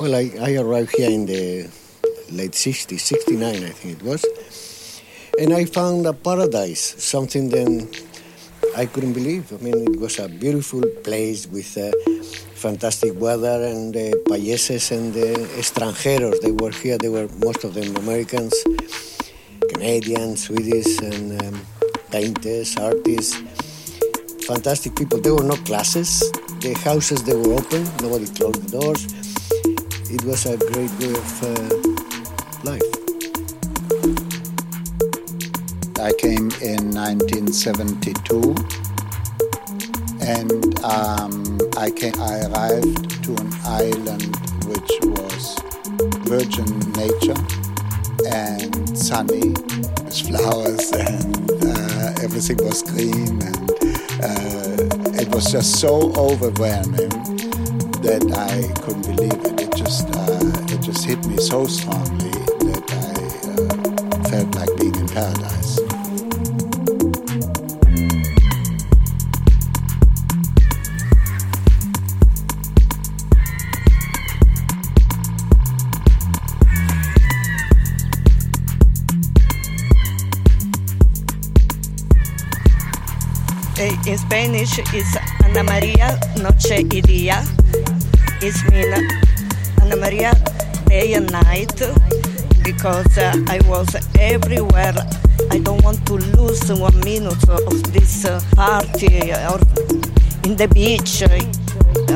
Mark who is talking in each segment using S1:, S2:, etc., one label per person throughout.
S1: Well, I, I arrived here in the late 60s, 69, I think it was. And I found a paradise, something that I couldn't believe. I mean, it was a beautiful place with uh, fantastic weather and the uh, payeses and the extranjeros. They were here, they were most of them Americans, Canadians, Swedish, and um, painters, artists. Fantastic people. There were no classes. The houses, they were open. Nobody closed the doors it was a great way of uh, life.
S2: I came in 1972 and um, I, came, I arrived to an island which was virgin nature and sunny with flowers and uh, everything was green and uh, it was just so overwhelming that I couldn't believe it just hit me so strongly that I uh, felt like being in paradise.
S3: In Spanish, it's Ana Maria Noche y Día. It's mean Anna Maria day and night because uh, I was everywhere. I don't want to lose one minute of this uh, party or in the beach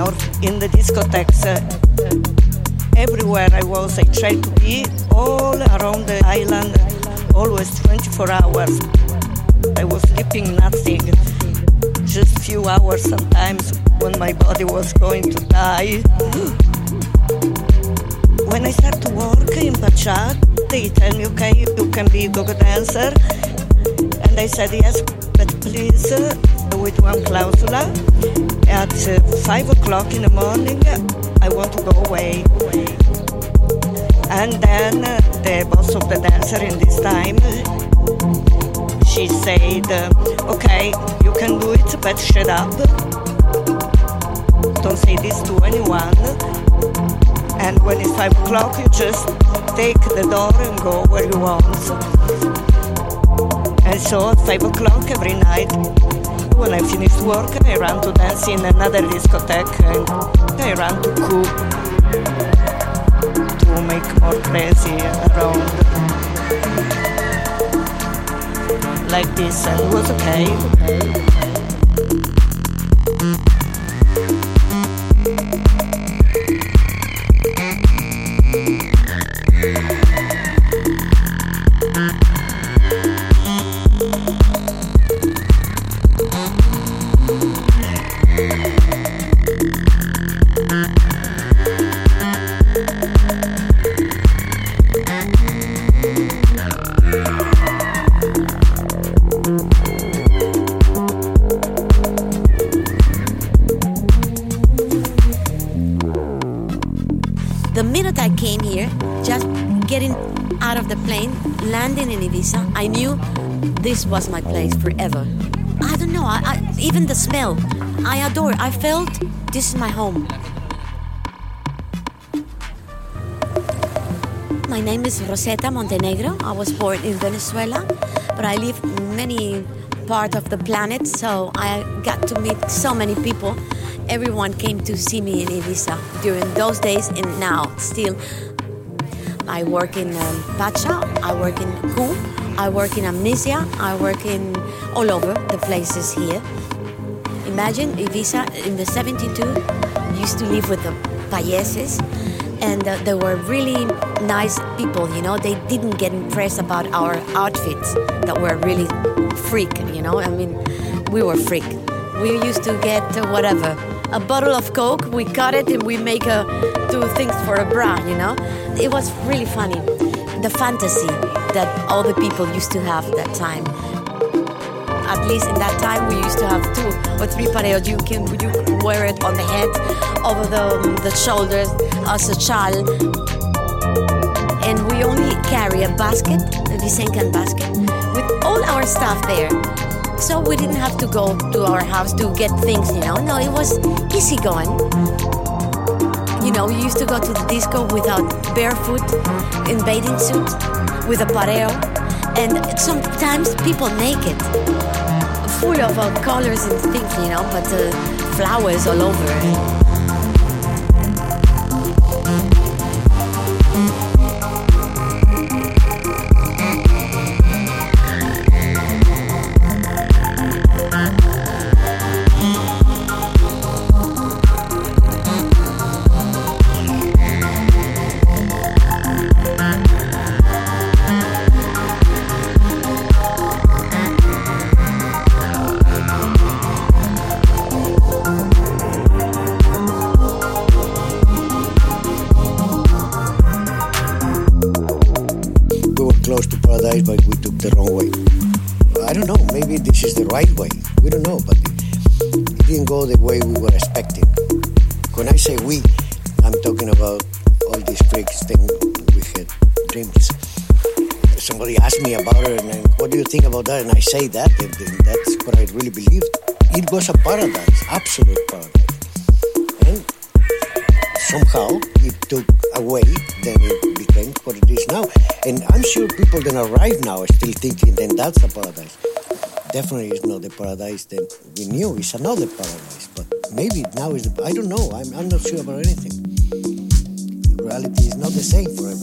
S3: or in the discotheques. Everywhere I was, I tried to be all around the island, always 24 hours. I was sleeping nothing, just few hours sometimes when my body was going to die. When I start to work in Pacha, they tell me, okay, you can be go-go dancer. And I said, yes, but please, uh, with one clausula, at uh, 5 o'clock in the morning, I want to go away. And then uh, the boss of the dancer in this time, she said, okay, you can do it, but shut up. Don't say this to anyone and when it's five o'clock you just take the door and go where you want. And so at five o'clock every night when I finish work I run to dance in another discotheque and I run to cook to make more crazy around. Like this and it was okay.
S4: I this was my place forever. I don't know, I, I, even the smell, I adore. I felt this is my home. My name is Rosetta Montenegro. I was born in Venezuela, but I live many part of the planet, so I got to meet so many people. Everyone came to see me in Ibiza during those days and now still. I work in um, Pacha, I work in Ku, I work in Amnesia. I work in all over the places here. Imagine Ibiza in the 72 used to live with the payeses and uh, they were really nice people, you know. They didn't get impressed about our outfits that were really freak, you know. I mean, we were freak. We used to get uh, whatever, a bottle of Coke, we cut it and we make a, two things for a bra, you know. It was really funny. The fantasy that all the people used to have that time. At least in that time, we used to have two or three pareos. You can you wear it on the head, over the, um, the shoulders as a child. And we only carry a basket, a Visenkan basket, with all our stuff there. So we didn't have to go to our house to get things, you know. No, it was easy going. you know, you used to go to the disco without barefoot, in bathing suit, with a pareo, and sometimes people naked, full of uh, colors and things, you know, but uh, flowers all over.
S1: Say that, and that's what I really believed. It was a paradise, absolute paradise. And somehow it took away, then it became what it is now. And I'm sure people that arrive now are still thinking, then that's a paradise definitely is not the paradise that we knew. It's another paradise, but maybe now is. The, I don't know. I'm, I'm not sure about anything. The reality is not the same for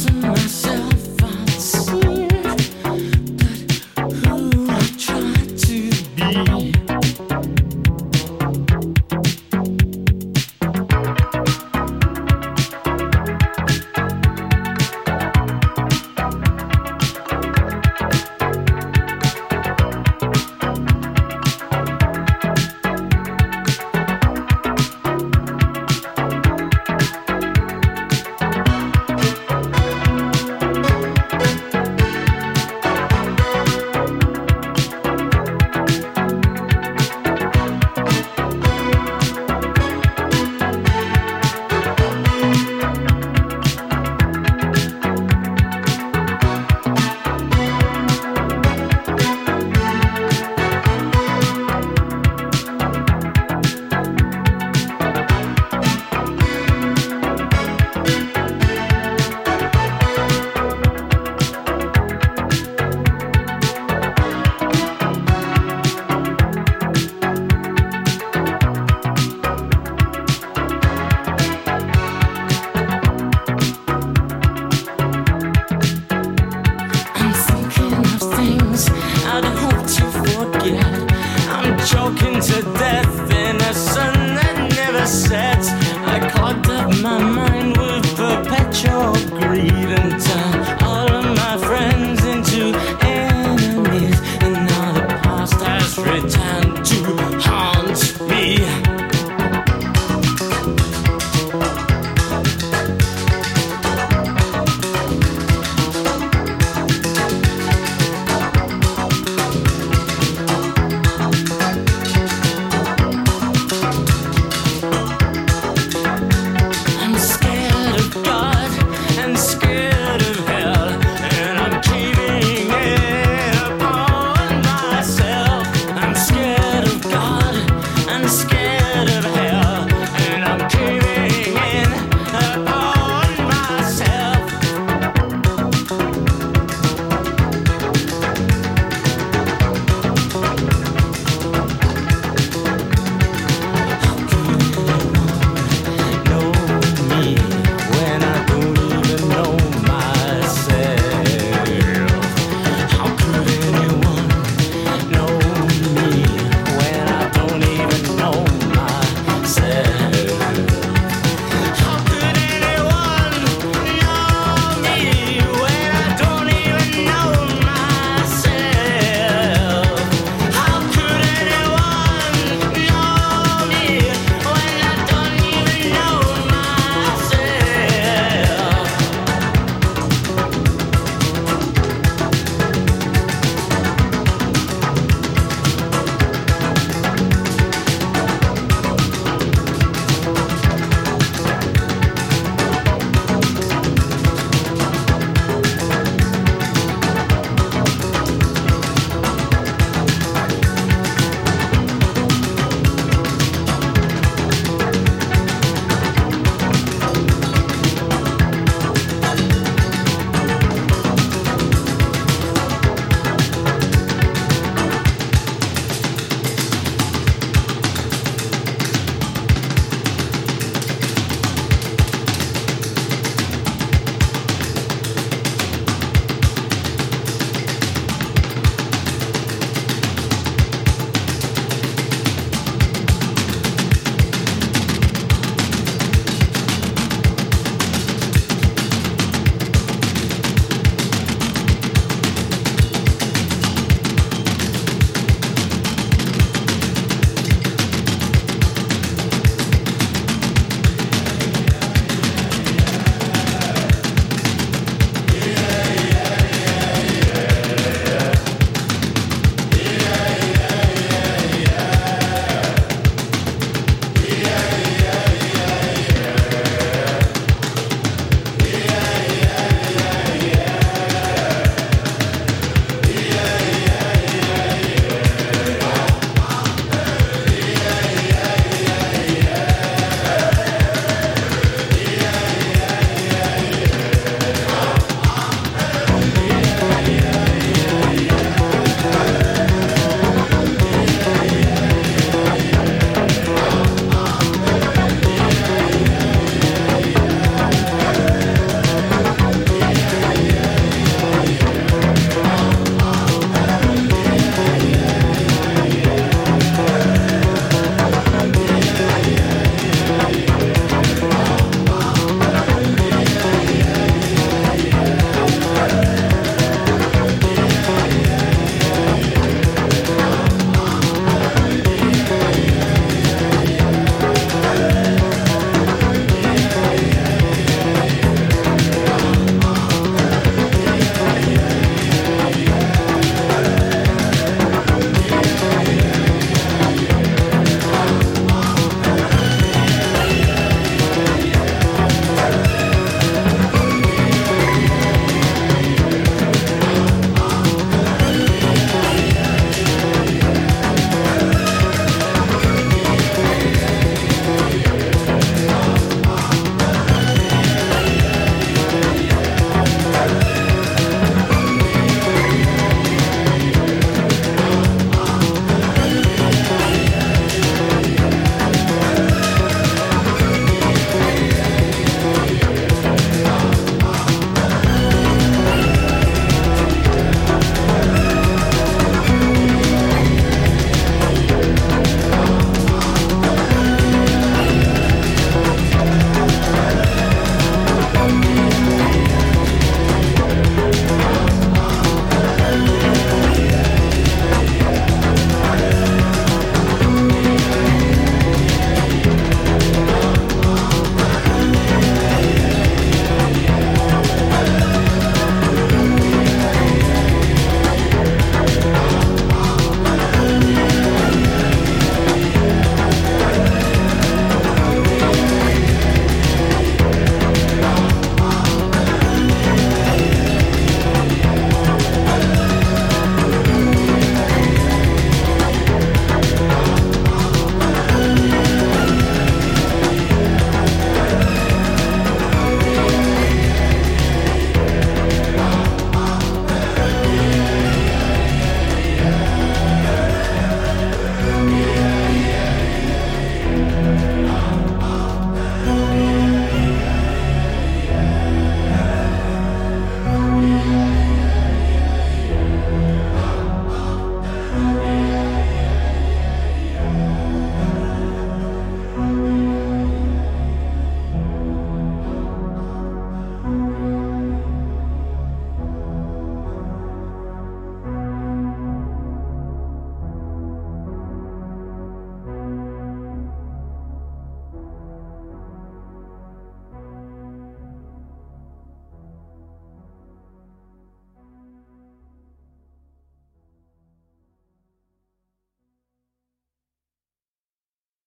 S5: losing myself.